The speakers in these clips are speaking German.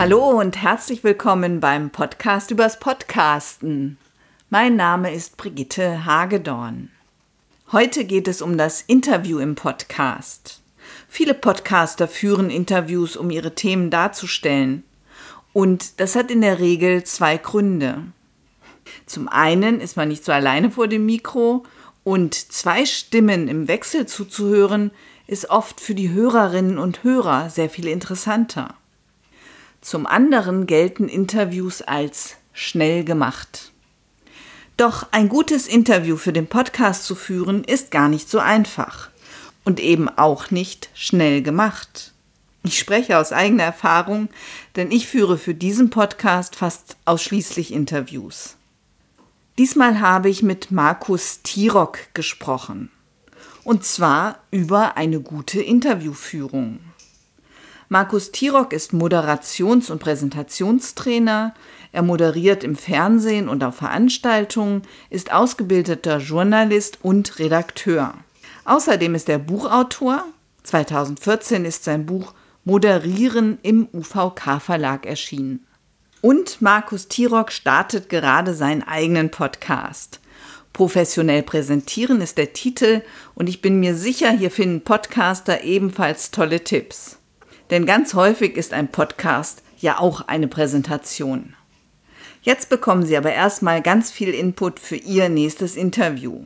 Hallo und herzlich willkommen beim Podcast übers Podcasten. Mein Name ist Brigitte Hagedorn. Heute geht es um das Interview im Podcast. Viele Podcaster führen Interviews, um ihre Themen darzustellen. Und das hat in der Regel zwei Gründe. Zum einen ist man nicht so alleine vor dem Mikro und zwei Stimmen im Wechsel zuzuhören ist oft für die Hörerinnen und Hörer sehr viel interessanter. Zum anderen gelten Interviews als schnell gemacht. Doch ein gutes Interview für den Podcast zu führen ist gar nicht so einfach und eben auch nicht schnell gemacht. Ich spreche aus eigener Erfahrung, denn ich führe für diesen Podcast fast ausschließlich Interviews. Diesmal habe ich mit Markus Tirock gesprochen. Und zwar über eine gute Interviewführung. Markus Tirock ist Moderations- und Präsentationstrainer. Er moderiert im Fernsehen und auf Veranstaltungen, ist ausgebildeter Journalist und Redakteur. Außerdem ist er Buchautor. 2014 ist sein Buch Moderieren im UVK Verlag erschienen. Und Markus Tirock startet gerade seinen eigenen Podcast. Professionell präsentieren ist der Titel und ich bin mir sicher, hier finden Podcaster ebenfalls tolle Tipps. Denn ganz häufig ist ein Podcast ja auch eine Präsentation. Jetzt bekommen Sie aber erstmal ganz viel Input für Ihr nächstes Interview.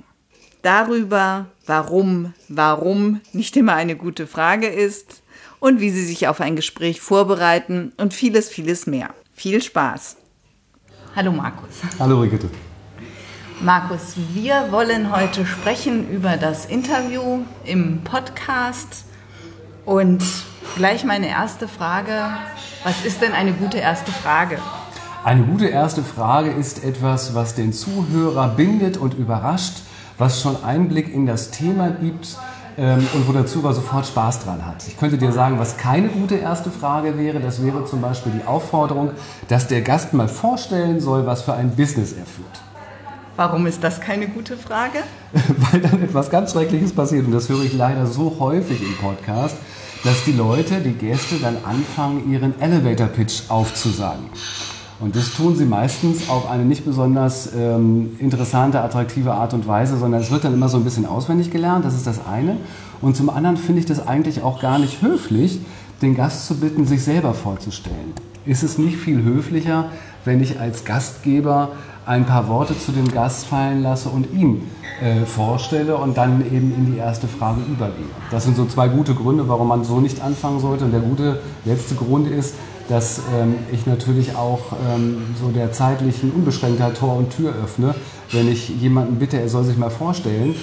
Darüber, warum, warum nicht immer eine gute Frage ist und wie Sie sich auf ein Gespräch vorbereiten und vieles, vieles mehr. Viel Spaß. Hallo Markus. Hallo Brigitte. Markus, wir wollen heute sprechen über das Interview im Podcast. Und gleich meine erste Frage, was ist denn eine gute erste Frage? Eine gute erste Frage ist etwas, was den Zuhörer bindet und überrascht, was schon Einblick in das Thema gibt, ähm, und wo der Zuhörer sofort Spaß dran hat. Ich könnte dir sagen, was keine gute erste Frage wäre. Das wäre zum Beispiel die Aufforderung, dass der Gast mal vorstellen soll, was für ein Business er führt. Warum ist das keine gute Frage? Weil dann etwas ganz Schreckliches passiert und das höre ich leider so häufig im Podcast, dass die Leute, die Gäste dann anfangen, ihren Elevator Pitch aufzusagen. Und das tun sie meistens auf eine nicht besonders ähm, interessante, attraktive Art und Weise, sondern es wird dann immer so ein bisschen auswendig gelernt, das ist das eine. Und zum anderen finde ich das eigentlich auch gar nicht höflich, den Gast zu bitten, sich selber vorzustellen. Ist es nicht viel höflicher, wenn ich als Gastgeber ein paar Worte zu dem Gast fallen lasse und ihn äh, vorstelle und dann eben in die erste Frage übergehe? Das sind so zwei gute Gründe, warum man so nicht anfangen sollte. Und der gute letzte Grund ist, dass ähm, ich natürlich auch ähm, so der zeitlichen Unbeschränktheit Tor und Tür öffne, wenn ich jemanden bitte, er soll sich mal vorstellen.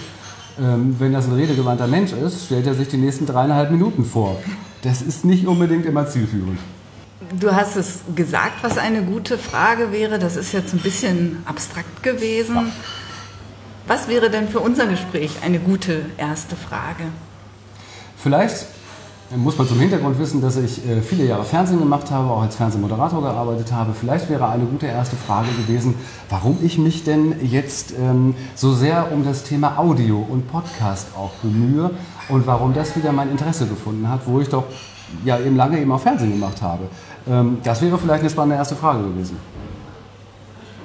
Ähm, wenn das ein redegewandter Mensch ist, stellt er sich die nächsten dreieinhalb Minuten vor. Das ist nicht unbedingt immer zielführend. Du hast es gesagt, was eine gute Frage wäre. Das ist jetzt ein bisschen abstrakt gewesen. Ja. Was wäre denn für unser Gespräch eine gute erste Frage? Vielleicht muss man zum Hintergrund wissen, dass ich äh, viele Jahre Fernsehen gemacht habe, auch als Fernsehmoderator gearbeitet habe. Vielleicht wäre eine gute erste Frage gewesen, warum ich mich denn jetzt ähm, so sehr um das Thema Audio und Podcast auch bemühe und warum das wieder mein Interesse gefunden hat, wo ich doch ja eben lange eben auch Fernsehen gemacht habe. Ähm, das wäre vielleicht eine spannende erste Frage gewesen.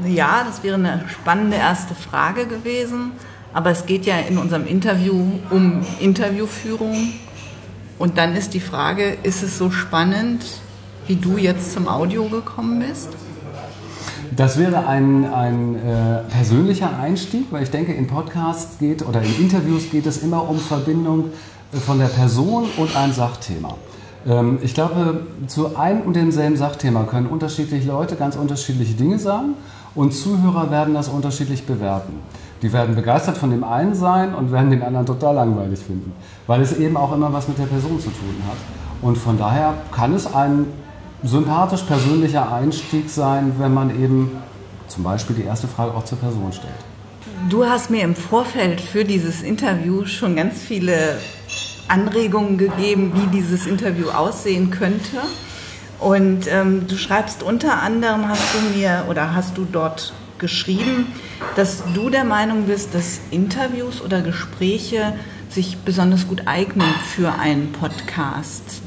Ja, das wäre eine spannende erste Frage gewesen. Aber es geht ja in unserem Interview um Interviewführung und dann ist die Frage, ist es so spannend, wie du jetzt zum Audio gekommen bist? Das wäre ein, ein äh, persönlicher Einstieg, weil ich denke, in Podcasts geht oder in Interviews geht es immer um Verbindung äh, von der Person und einem Sachthema. Ähm, ich glaube, zu einem und demselben Sachthema können unterschiedliche Leute ganz unterschiedliche Dinge sagen und Zuhörer werden das unterschiedlich bewerten. Die werden begeistert von dem einen sein und werden den anderen total langweilig finden, weil es eben auch immer was mit der Person zu tun hat. Und von daher kann es ein sympathisch persönlicher Einstieg sein, wenn man eben zum Beispiel die erste Frage auch zur Person stellt. Du hast mir im Vorfeld für dieses Interview schon ganz viele Anregungen gegeben, wie dieses Interview aussehen könnte. Und ähm, du schreibst unter anderem, hast du mir oder hast du dort geschrieben, dass du der Meinung bist, dass Interviews oder Gespräche sich besonders gut eignen für einen Podcast.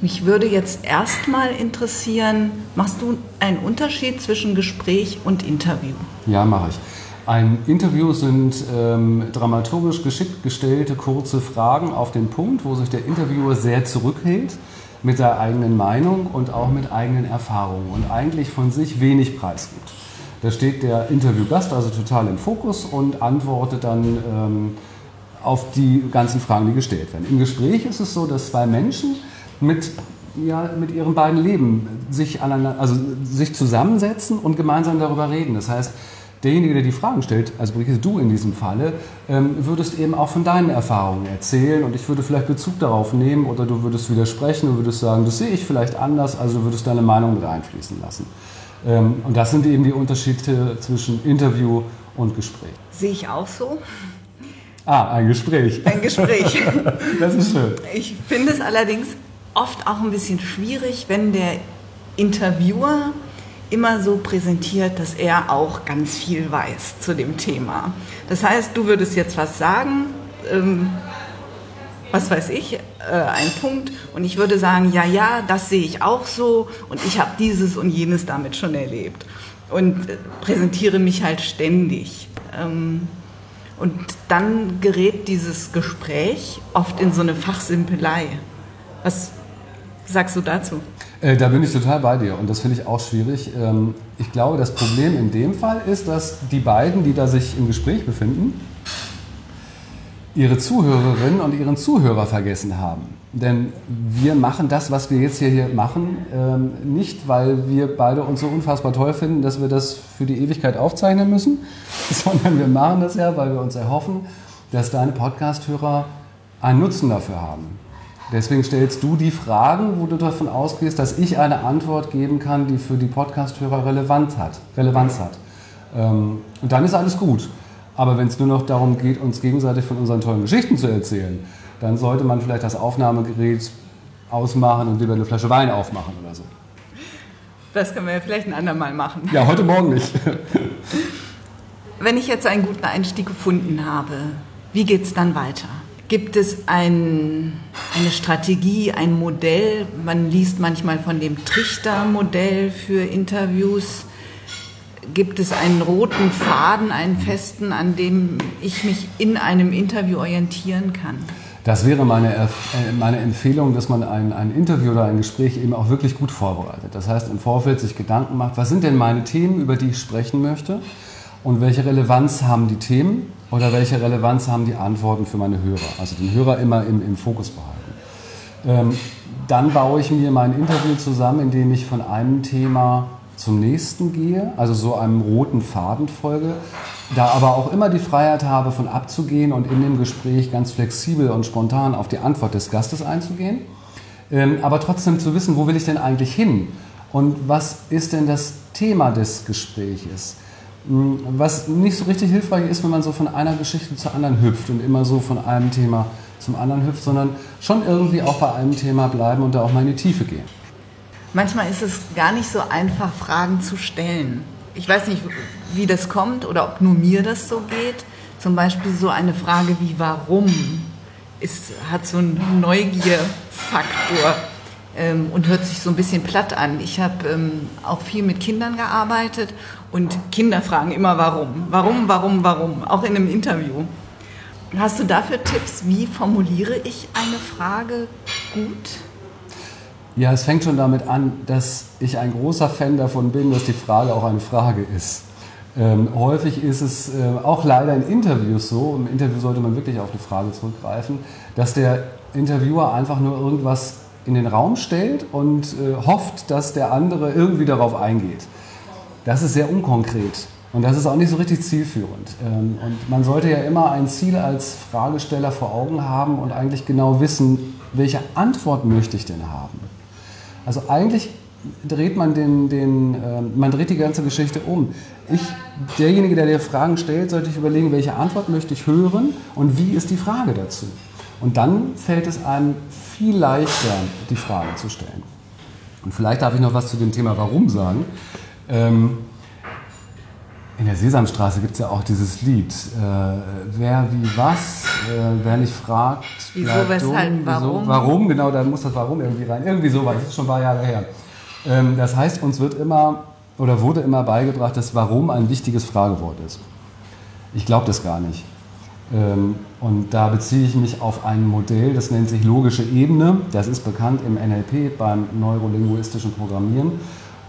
Mich würde jetzt erstmal interessieren, machst du einen Unterschied zwischen Gespräch und Interview? Ja, mache ich. Ein Interview sind ähm, dramaturgisch geschickt gestellte kurze Fragen auf den Punkt, wo sich der Interviewer sehr zurückhält mit seiner eigenen Meinung und auch mit eigenen Erfahrungen und eigentlich von sich wenig preisgibt. Da steht der Interviewgast also total im Fokus und antwortet dann ähm, auf die ganzen Fragen, die gestellt werden. Im Gespräch ist es so, dass zwei Menschen mit, ja, mit ihren beiden Leben sich, also sich zusammensetzen und gemeinsam darüber reden. Das heißt, derjenige, der die Fragen stellt, also Brigitte, du in diesem Falle, ähm, würdest eben auch von deinen Erfahrungen erzählen und ich würde vielleicht Bezug darauf nehmen oder du würdest widersprechen und würdest sagen, das sehe ich vielleicht anders, also du würdest deine Meinung mit einfließen lassen. Ähm, und das sind eben die Unterschiede zwischen Interview und Gespräch. Sehe ich auch so. Ah, ein Gespräch. Ein Gespräch. das ist schön. Ich finde es allerdings oft auch ein bisschen schwierig, wenn der Interviewer immer so präsentiert, dass er auch ganz viel weiß zu dem Thema. Das heißt, du würdest jetzt was sagen, ähm, was weiß ich, äh, ein Punkt, und ich würde sagen, ja, ja, das sehe ich auch so und ich habe dieses und jenes damit schon erlebt und präsentiere mich halt ständig. Ähm, und dann gerät dieses Gespräch oft in so eine Fachsimpelei. Was sagst du dazu? Äh, da bin ich total bei dir und das finde ich auch schwierig. Ähm, ich glaube, das Problem in dem Fall ist, dass die beiden, die da sich im Gespräch befinden, ihre Zuhörerinnen und ihren Zuhörer vergessen haben. Denn wir machen das, was wir jetzt hier machen, ähm, nicht, weil wir beide uns so unfassbar toll finden, dass wir das für die Ewigkeit aufzeichnen müssen, sondern wir machen das ja, weil wir uns erhoffen, dass deine Podcast-Hörer einen Nutzen dafür haben. Deswegen stellst du die Fragen, wo du davon ausgehst, dass ich eine Antwort geben kann, die für die Podcast-Hörer Relevanz hat. Relevanz hat. Ähm, und dann ist alles gut. Aber wenn es nur noch darum geht, uns gegenseitig von unseren tollen Geschichten zu erzählen, dann sollte man vielleicht das Aufnahmegerät ausmachen und lieber eine Flasche Wein aufmachen oder so. Das können wir ja vielleicht ein andermal machen. Ja, heute Morgen nicht. Wenn ich jetzt einen guten Einstieg gefunden habe, wie geht es dann weiter? Gibt es ein, eine Strategie, ein Modell? Man liest manchmal von dem Trichter-Modell für Interviews. Gibt es einen roten Faden, einen festen, an dem ich mich in einem Interview orientieren kann? Das wäre meine, äh, meine Empfehlung, dass man ein, ein Interview oder ein Gespräch eben auch wirklich gut vorbereitet. Das heißt, im Vorfeld sich Gedanken macht, was sind denn meine Themen, über die ich sprechen möchte und welche Relevanz haben die Themen oder welche Relevanz haben die Antworten für meine Hörer. Also den Hörer immer im, im Fokus behalten. Ähm, dann baue ich mir mein Interview zusammen, indem ich von einem Thema zum nächsten gehe, also so einem roten Faden folge, da aber auch immer die Freiheit habe, von abzugehen und in dem Gespräch ganz flexibel und spontan auf die Antwort des Gastes einzugehen, ähm, aber trotzdem zu wissen, wo will ich denn eigentlich hin und was ist denn das Thema des Gespräches. Was nicht so richtig hilfreich ist, wenn man so von einer Geschichte zur anderen hüpft und immer so von einem Thema zum anderen hüpft, sondern schon irgendwie auch bei einem Thema bleiben und da auch mal in die Tiefe gehen. Manchmal ist es gar nicht so einfach, Fragen zu stellen. Ich weiß nicht, wie das kommt oder ob nur mir das so geht. Zum Beispiel so eine Frage wie warum ist, hat so einen Neugierfaktor ähm, und hört sich so ein bisschen platt an. Ich habe ähm, auch viel mit Kindern gearbeitet und Kinder fragen immer warum. Warum, warum, warum, auch in einem Interview. Hast du dafür Tipps, wie formuliere ich eine Frage gut? Ja, es fängt schon damit an, dass ich ein großer Fan davon bin, dass die Frage auch eine Frage ist. Ähm, häufig ist es äh, auch leider in Interviews so, im Interview sollte man wirklich auf die Frage zurückgreifen, dass der Interviewer einfach nur irgendwas in den Raum stellt und äh, hofft, dass der andere irgendwie darauf eingeht. Das ist sehr unkonkret und das ist auch nicht so richtig zielführend. Ähm, und man sollte ja immer ein Ziel als Fragesteller vor Augen haben und eigentlich genau wissen, welche Antwort möchte ich denn haben. Also eigentlich dreht man den, den äh, man dreht die ganze Geschichte um. Ich, derjenige, der dir Fragen stellt, sollte ich überlegen, welche Antwort möchte ich hören und wie ist die Frage dazu. Und dann fällt es einem viel leichter, die Frage zu stellen. Und vielleicht darf ich noch was zu dem Thema Warum sagen. Ähm, in der Sesamstraße gibt es ja auch dieses Lied, äh, wer wie was, äh, wer nicht fragt, wieso, weshalb, dumm, warum? Wieso, warum, genau, da muss das Warum irgendwie rein. Irgendwie so weit, das ist schon ein paar Jahre her. Ähm, das heißt, uns wird immer oder wurde immer beigebracht, dass Warum ein wichtiges Fragewort ist. Ich glaube das gar nicht. Ähm, und da beziehe ich mich auf ein Modell, das nennt sich logische Ebene. Das ist bekannt im NLP beim neurolinguistischen Programmieren.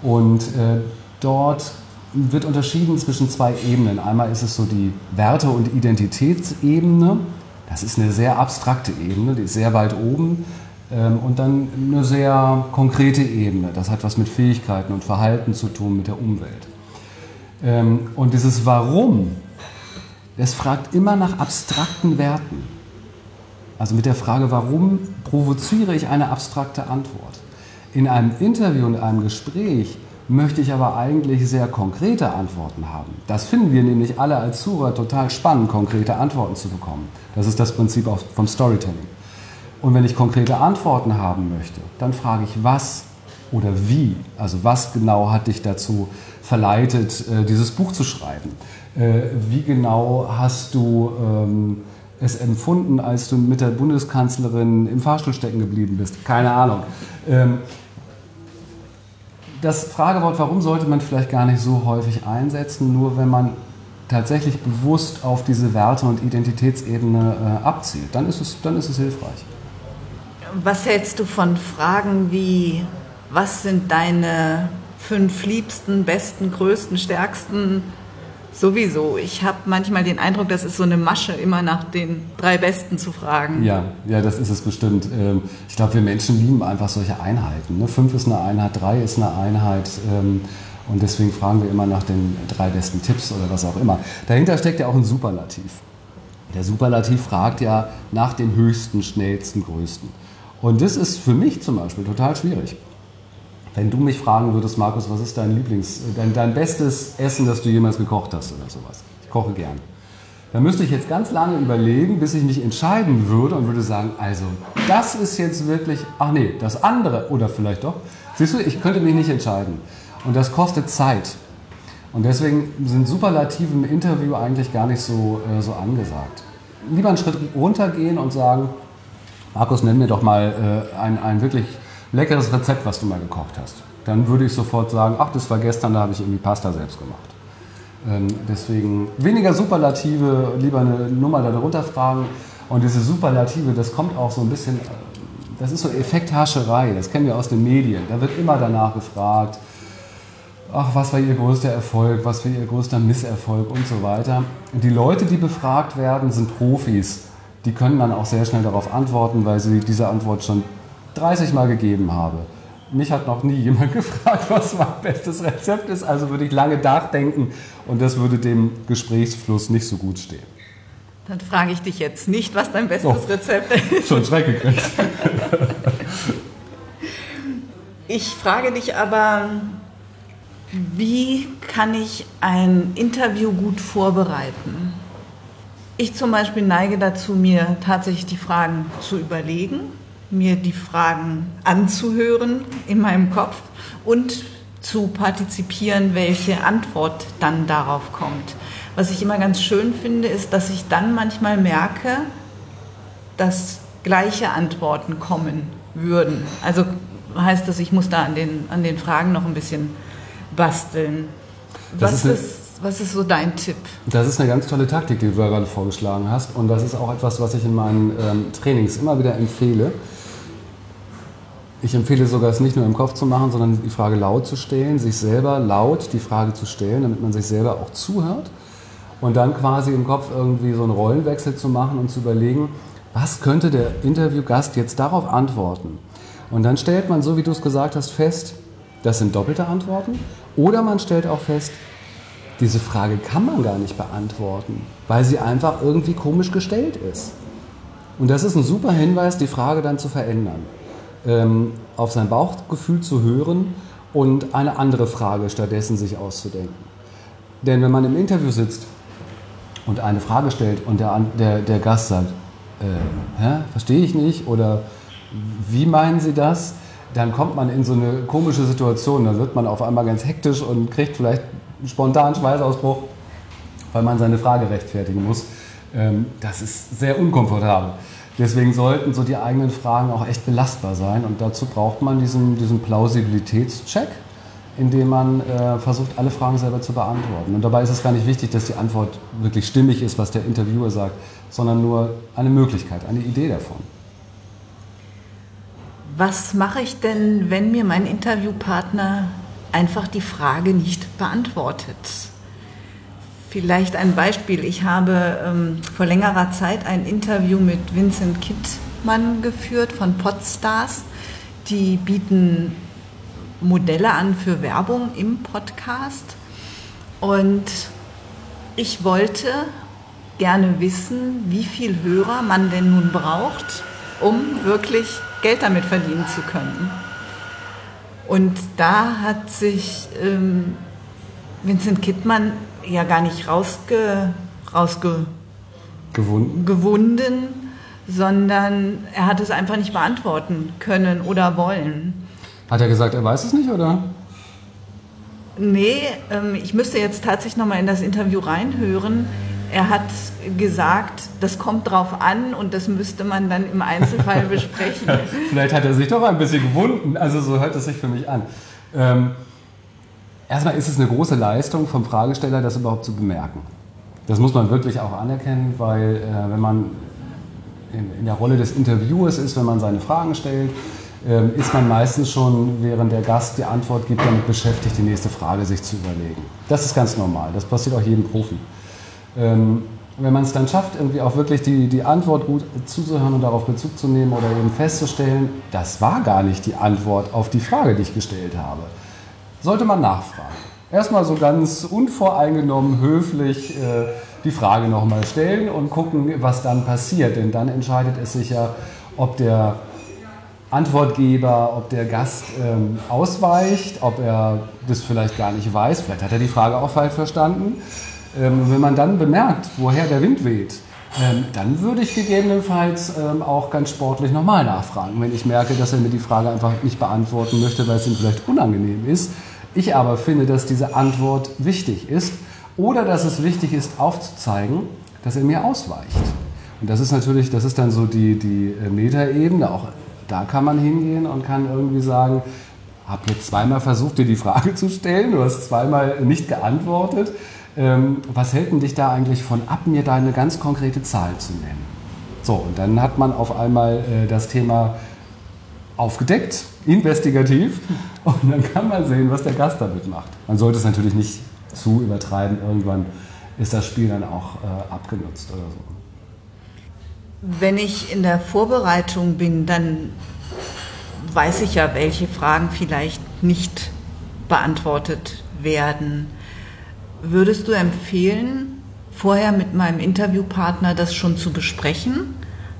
Und äh, dort wird unterschieden zwischen zwei Ebenen. Einmal ist es so die Werte- und Identitätsebene. Das ist eine sehr abstrakte Ebene, die ist sehr weit oben. Ähm, und dann eine sehr konkrete Ebene. Das hat was mit Fähigkeiten und Verhalten zu tun, mit der Umwelt. Ähm, und dieses Warum, es fragt immer nach abstrakten Werten. Also mit der Frage, warum provoziere ich eine abstrakte Antwort? In einem Interview, in einem Gespräch möchte ich aber eigentlich sehr konkrete Antworten haben. Das finden wir nämlich alle als Zuhörer total spannend, konkrete Antworten zu bekommen. Das ist das Prinzip vom Storytelling. Und wenn ich konkrete Antworten haben möchte, dann frage ich, was oder wie? Also was genau hat dich dazu verleitet, äh, dieses Buch zu schreiben? Äh, wie genau hast du ähm, es empfunden, als du mit der Bundeskanzlerin im Fahrstuhl stecken geblieben bist? Keine Ahnung. Ähm, das Fragewort, warum sollte man vielleicht gar nicht so häufig einsetzen, nur wenn man tatsächlich bewusst auf diese Werte- und Identitätsebene äh, abzielt, dann ist, es, dann ist es hilfreich. Was hältst du von Fragen wie, was sind deine fünf liebsten, besten, größten, stärksten Sowieso. Ich habe manchmal den Eindruck, das ist so eine Masche, immer nach den drei Besten zu fragen. Ja, ja, das ist es bestimmt. Ähm, ich glaube, wir Menschen lieben einfach solche Einheiten. Ne? Fünf ist eine Einheit, drei ist eine Einheit. Ähm, und deswegen fragen wir immer nach den drei besten Tipps oder was auch immer. Dahinter steckt ja auch ein Superlativ. Der Superlativ fragt ja nach dem höchsten, schnellsten, größten. Und das ist für mich zum Beispiel total schwierig. Wenn du mich fragen würdest, Markus, was ist dein Lieblings, dein, dein bestes Essen, das du jemals gekocht hast oder sowas? Ich koche gern. Dann müsste ich jetzt ganz lange überlegen, bis ich mich entscheiden würde und würde sagen, also das ist jetzt wirklich, ach nee, das andere oder vielleicht doch. Siehst du, ich könnte mich nicht entscheiden. Und das kostet Zeit. Und deswegen sind Superlative im Interview eigentlich gar nicht so, äh, so angesagt. Lieber einen Schritt runtergehen und sagen, Markus, nenn mir doch mal äh, ein, ein wirklich leckeres Rezept, was du mal gekocht hast. Dann würde ich sofort sagen, ach, das war gestern, da habe ich irgendwie Pasta selbst gemacht. Ähm, deswegen weniger Superlative, lieber eine Nummer darunter fragen. Und diese Superlative, das kommt auch so ein bisschen, äh, das ist so Effekthascherei, das kennen wir aus den Medien. Da wird immer danach gefragt, ach, was war Ihr größter Erfolg, was war Ihr größter Misserfolg und so weiter. Die Leute, die befragt werden, sind Profis. Die können dann auch sehr schnell darauf antworten, weil sie diese Antwort schon 30 Mal gegeben habe. Mich hat noch nie jemand gefragt, was mein bestes Rezept ist, also würde ich lange nachdenken und das würde dem Gesprächsfluss nicht so gut stehen. Dann frage ich dich jetzt nicht, was dein bestes oh, Rezept ist. Schon Schreck gekriegt. Ich frage dich aber, wie kann ich ein Interview gut vorbereiten? Ich zum Beispiel neige dazu, mir tatsächlich die Fragen zu überlegen mir die Fragen anzuhören in meinem Kopf und zu partizipieren, welche Antwort dann darauf kommt. Was ich immer ganz schön finde, ist, dass ich dann manchmal merke, dass gleiche Antworten kommen würden. Also heißt das, ich muss da an den, an den Fragen noch ein bisschen basteln. Was ist, ist, was ist so dein Tipp? Das ist eine ganz tolle Taktik, die du gerade vorgeschlagen hast. Und das ist auch etwas, was ich in meinen ähm, Trainings immer wieder empfehle. Ich empfehle sogar, es nicht nur im Kopf zu machen, sondern die Frage laut zu stellen, sich selber laut die Frage zu stellen, damit man sich selber auch zuhört. Und dann quasi im Kopf irgendwie so einen Rollenwechsel zu machen und zu überlegen, was könnte der Interviewgast jetzt darauf antworten? Und dann stellt man, so wie du es gesagt hast, fest, das sind doppelte Antworten. Oder man stellt auch fest, diese Frage kann man gar nicht beantworten, weil sie einfach irgendwie komisch gestellt ist. Und das ist ein super Hinweis, die Frage dann zu verändern ähm, auf sein Bauchgefühl zu hören und eine andere Frage stattdessen sich auszudenken. Denn wenn man im Interview sitzt und eine Frage stellt und der, der, der Gast sagt, äh, hä, verstehe ich nicht oder wie meinen Sie das? Dann kommt man in so eine komische Situation. Dann wird man auf einmal ganz hektisch und kriegt vielleicht einen spontanen Schweißausbruch, weil man seine Frage rechtfertigen muss. Ähm, das ist sehr unkomfortabel. Deswegen sollten so die eigenen Fragen auch echt belastbar sein. Und dazu braucht man diesen, diesen Plausibilitätscheck, indem man äh, versucht, alle Fragen selber zu beantworten. Und dabei ist es gar nicht wichtig, dass die Antwort wirklich stimmig ist, was der Interviewer sagt, sondern nur eine Möglichkeit, eine Idee davon. Was mache ich denn, wenn mir mein Interviewpartner einfach die Frage nicht beantwortet? Vielleicht ein Beispiel. Ich habe ähm, vor längerer Zeit ein Interview mit Vincent Kittmann geführt von Podstars. Die bieten Modelle an für Werbung im Podcast. Und ich wollte gerne wissen, wie viel Hörer man denn nun braucht, um wirklich Geld damit verdienen zu können. Und da hat sich ähm, Vincent Kittmann ja gar nicht rausge, rausge gewunden. gewunden, sondern er hat es einfach nicht beantworten können oder wollen. Hat er gesagt, er weiß es nicht, oder? Nee, ähm, ich müsste jetzt tatsächlich nochmal in das Interview reinhören. Er hat gesagt, das kommt drauf an und das müsste man dann im Einzelfall besprechen. Vielleicht hat er sich doch ein bisschen gewunden. Also so hört es sich für mich an. Ähm, Erstmal ist es eine große Leistung vom Fragesteller, das überhaupt zu bemerken. Das muss man wirklich auch anerkennen, weil äh, wenn man in, in, der Rolle des Interviewers ist, wenn man seine Fragen stellt, äh, ist man meistens schon, während der Gast die Antwort gibt, damit beschäftigt, die nächste Frage sich zu überlegen. Das ist ganz normal, das passiert auch jedem Profi. Ähm, wenn man es dann schafft, irgendwie auch wirklich die, die Antwort gut zuzuhören und darauf Bezug zu nehmen oder eben festzustellen, das war gar nicht die Antwort auf die Frage, die ich gestellt habe sollte man nachfragen. Erstmal so ganz unvoreingenommen, höflich äh, die Frage nochmal stellen und gucken, was dann passiert. Denn dann entscheidet es sich ja, ob der Antwortgeber, ob der Gast ähm, ausweicht, ob er das vielleicht gar nicht weiß, vielleicht hat er die Frage auch falsch verstanden. Ähm, wenn man dann bemerkt, woher der Wind weht, ähm, dann würde ich gegebenenfalls ähm, auch ganz sportlich nochmal nachfragen, wenn ich merke, dass er mir die Frage einfach nicht beantworten möchte, weil es ihm vielleicht unangenehm ist ich aber finde, dass diese Antwort wichtig ist oder dass es wichtig ist, aufzuzeigen, dass er mir ausweicht. Und das ist natürlich, das ist dann so die, die äh, Metaebene, auch da kann man hingehen und kann irgendwie sagen, habe jetzt zweimal versucht, dir die Frage zu stellen, du hast zweimal nicht geantwortet. Ähm, was hält denn dich da eigentlich von ab, mir da eine ganz konkrete Zahl zu nennen? So, und dann hat man auf einmal äh, das Thema aufgedeckt, investigativ und dann kann man sehen, was der Gast damit macht. Man sollte es natürlich nicht zu übertreiben, irgendwann ist das Spiel dann auch äh, abgenutzt oder so. Wenn ich in der Vorbereitung bin, dann weiß ich ja, welche Fragen vielleicht nicht beantwortet werden. Würdest du empfehlen, vorher mit meinem Interviewpartner das schon zu besprechen?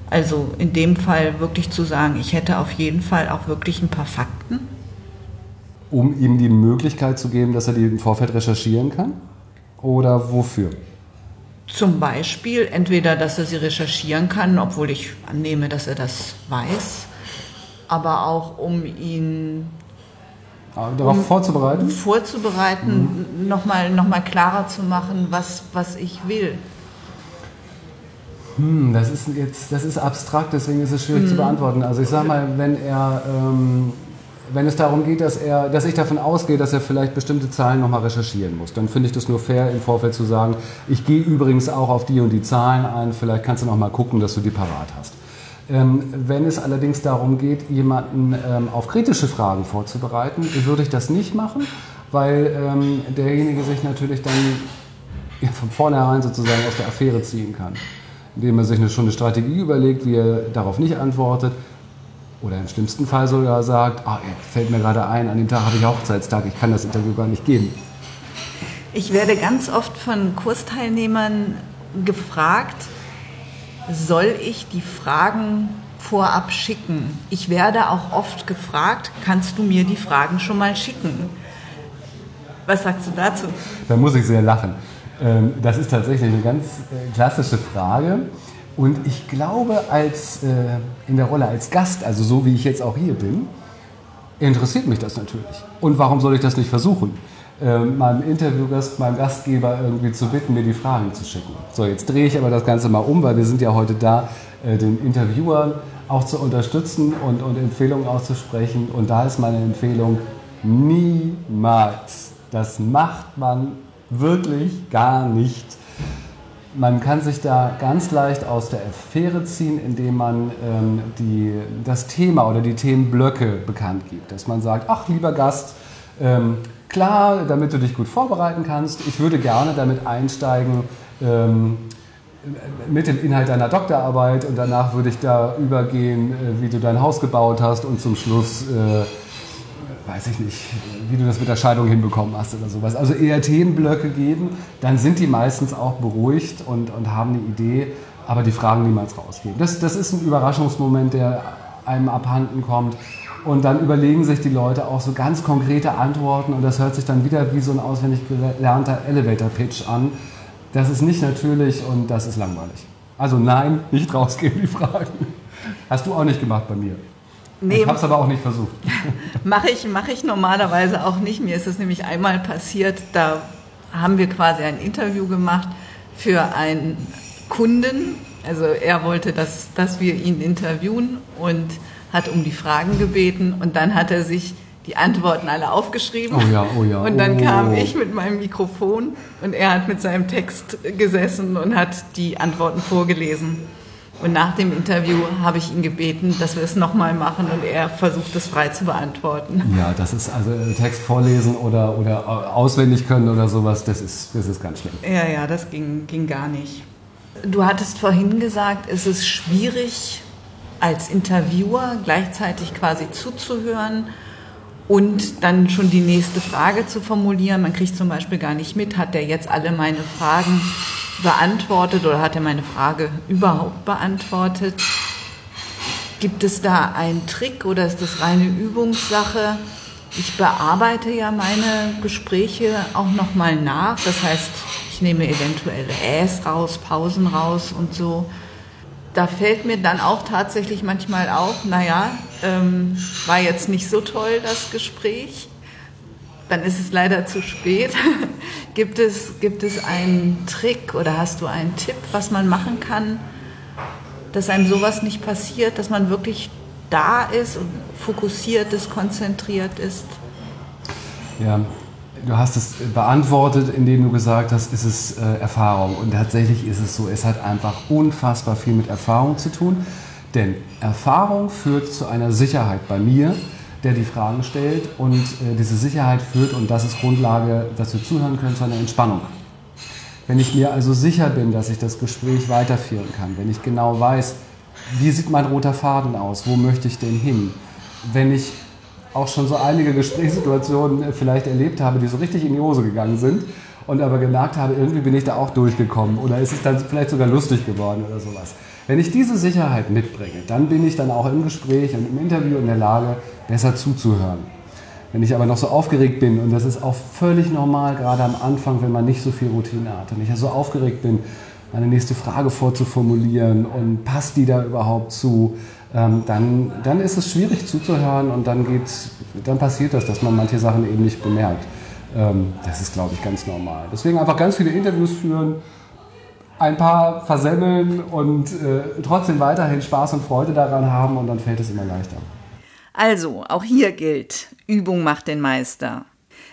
Also in dem Fall wirklich zu sagen, ich hätte auf jeden Fall auch wirklich ein paar Fakten. Um ihm die Möglichkeit zu geben, dass er die im Vorfeld recherchieren kann? Oder wofür? Zum Beispiel entweder, dass er sie recherchieren kann, obwohl ich annehme, dass er das weiß, aber auch um ihn darauf um vorzubereiten, vorzubereiten, mhm. nochmal noch mal klarer zu machen, was, was ich will. Hm, das ist jetzt, das ist abstrakt, deswegen ist es schwierig hm. zu beantworten. Also ich sage mal, wenn er, ähm, wenn es darum geht, dass er, dass ich davon ausgehe, dass er vielleicht bestimmte Zahlen nochmal recherchieren muss, dann finde ich das nur fair, im Vorfeld zu sagen, ich gehe übrigens auch auf die und die Zahlen ein, vielleicht kannst du nochmal gucken, dass du die parat hast. Ähm, wenn es allerdings darum geht, jemanden ähm, auf kritische Fragen vorzubereiten, würde ich das nicht machen, weil ähm, derjenige sich natürlich dann von vornherein sozusagen aus der Affäre ziehen kann indem er sich eine, schon eine Strategie überlegt, wie er darauf nicht antwortet. Oder im schlimmsten Fall sogar sagt, oh, fällt mir gerade ein, an dem Tag habe ich Hochzeitstag, ich kann das Interview gar nicht geben. Ich werde ganz oft von Kursteilnehmern gefragt, soll ich die Fragen vorab schicken? Ich werde auch oft gefragt, kannst du mir die Fragen schon mal schicken? Was sagst du dazu? Da muss ich sehr lachen. Ähm, das ist tatsächlich eine ganz äh, klassische Frage. Und ich glaube, als, äh, in der Rolle als Gast, also so wie ich jetzt auch hier bin, interessiert mich das natürlich. Und warum soll ich das nicht versuchen? Äh, meinem Interviewgast, meinem Gastgeber irgendwie zu bitten, mir die Fragen zu schicken. So, jetzt drehe ich aber das Ganze mal um, weil wir sind ja heute da, äh, den Interviewern auch zu unterstützen und, und Empfehlungen auszusprechen. Und da ist meine Empfehlung, niemals. Das macht man wirklich gar nicht. Man kann sich da ganz leicht aus der Affäre ziehen, indem man ähm, die, das Thema oder die Themenblöcke bekannt gibt. Dass man sagt, ach lieber Gast, ähm, klar, damit du dich gut vorbereiten kannst, ich würde gerne damit einsteigen ähm, mit dem Inhalt deiner Doktorarbeit und danach würde ich da übergehen, äh, wie du dein Haus gebaut hast und zum Schluss... Äh, weiß ich nicht, wie du das mit der Scheidung hinbekommen hast oder sowas. Also eher Themenblöcke geben, dann sind die meistens auch beruhigt und, und haben eine Idee, aber die Fragen niemals rausgeben. Das, das ist ein Überraschungsmoment, der einem abhanden kommt. Und dann überlegen sich die Leute auch so ganz konkrete Antworten und das hört sich dann wieder wie so ein auswendig gelernter Elevator-Pitch an. Das ist nicht natürlich und das ist langweilig. Also nein, nicht rausgeben die Fragen. Hast du auch nicht gemacht bei mir. Nee, ich habe es aber auch nicht versucht. Mache ich, mach ich normalerweise auch nicht. Mir ist es nämlich einmal passiert, da haben wir quasi ein Interview gemacht für einen Kunden. Also er wollte, dass, dass wir ihn interviewen und hat um die Fragen gebeten und dann hat er sich die Antworten alle aufgeschrieben. Oh ja, oh ja. Und dann oh. kam ich mit meinem Mikrofon und er hat mit seinem Text gesessen und hat die Antworten vorgelesen. Und nach dem Interview habe ich ihn gebeten, dass wir es nochmal machen und er versucht es frei zu beantworten. Ja, das ist also Text vorlesen oder, oder auswendig können oder sowas, das ist, das ist ganz schlimm. Ja, ja, das ging, ging gar nicht. Du hattest vorhin gesagt, es ist schwierig, als Interviewer gleichzeitig quasi zuzuhören und dann schon die nächste Frage zu formulieren. Man kriegt zum Beispiel gar nicht mit, hat der jetzt alle meine Fragen beantwortet oder hat er meine Frage überhaupt beantwortet? Gibt es da einen Trick oder ist das reine Übungssache? Ich bearbeite ja meine Gespräche auch nochmal nach. Das heißt, ich nehme eventuelle Äs raus, Pausen raus und so. Da fällt mir dann auch tatsächlich manchmal auf, naja, ähm, war jetzt nicht so toll das Gespräch dann ist es leider zu spät. gibt, es, gibt es einen Trick oder hast du einen Tipp, was man machen kann, dass einem sowas nicht passiert, dass man wirklich da ist und fokussiert ist, konzentriert ist? Ja, du hast es beantwortet, indem du gesagt hast, ist es äh, Erfahrung. Und tatsächlich ist es so, es hat einfach unfassbar viel mit Erfahrung zu tun. Denn Erfahrung führt zu einer Sicherheit bei mir, der die Fragen stellt und äh, diese Sicherheit führt und das ist Grundlage, dass wir zuhören können zu einer Entspannung. Wenn ich mir also sicher bin, dass ich das Gespräch weiterführen kann, wenn ich genau weiß, wie sieht mein roter Faden aus, wo möchte ich denn hin, wenn ich auch schon so einige Gesprächssituationen äh, vielleicht erlebt habe, die so richtig in die Hose gegangen sind und aber gemerkt habe, irgendwie bin ich da auch durchgekommen oder ist es dann vielleicht sogar lustig geworden oder sowas. Wenn ich diese Sicherheit mitbringe, dann bin ich dann auch im Gespräch und im Interview in der Lage, besser zuzuhören. Wenn ich aber noch so aufgeregt bin, und das ist auch völlig normal, gerade am Anfang, wenn man nicht so viel Routine hat, wenn ich so aufgeregt bin, meine nächste Frage vorzuformulieren und passt die da überhaupt zu, ähm, dann, dann ist es schwierig zuzuhören und dann, geht's, dann passiert das, dass man manche Sachen eben nicht bemerkt. Ähm, das ist, glaube ich, ganz normal. Deswegen einfach ganz viele Interviews führen, ein paar versemmeln und äh, trotzdem weiterhin Spaß und Freude daran haben und dann fällt es immer leichter. Also, auch hier gilt, Übung macht den Meister.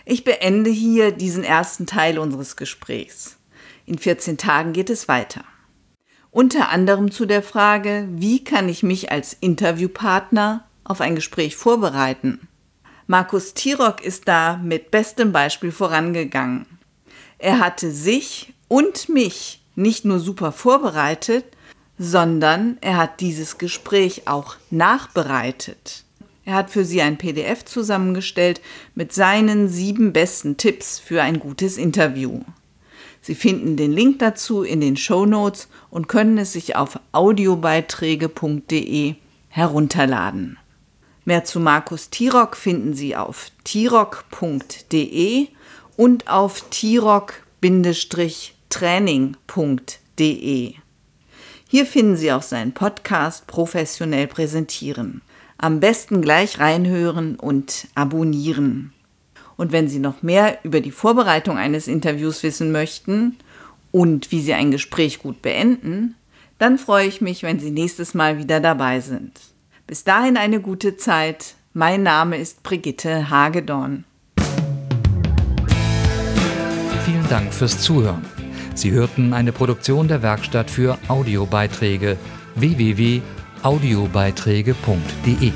Ich beende hier diesen ersten Teil unseres Gesprächs. In 14 Tagen geht es weiter. Unter anderem zu der Frage, wie kann ich mich als Interviewpartner auf ein Gespräch vorbereiten? Markus Tirock ist da mit bestem Beispiel vorangegangen. Er hatte sich und mich nicht nur super vorbereitet, sondern er hat dieses Gespräch auch nachbereitet. Er hat für Sie ein PDF zusammengestellt mit seinen sieben besten Tipps für ein gutes Interview. Sie finden den Link dazu in den Show Notes und können es sich auf audiobeiträge.de herunterladen. Mehr zu Markus Tirock finden Sie auf tirock.de und auf tirock-training.de. Hier finden Sie auch seinen Podcast professionell präsentieren. Am besten gleich reinhören und abonnieren. Und wenn Sie noch mehr über die Vorbereitung eines Interviews wissen möchten und wie Sie ein Gespräch gut beenden, dann freue ich mich, wenn Sie nächstes Mal wieder dabei sind. Bis dahin eine gute Zeit. Mein Name ist Brigitte Hagedorn. Vielen Dank fürs Zuhören. Sie hörten eine Produktion der Werkstatt für Audiobeiträge www.audiobeiträge.de.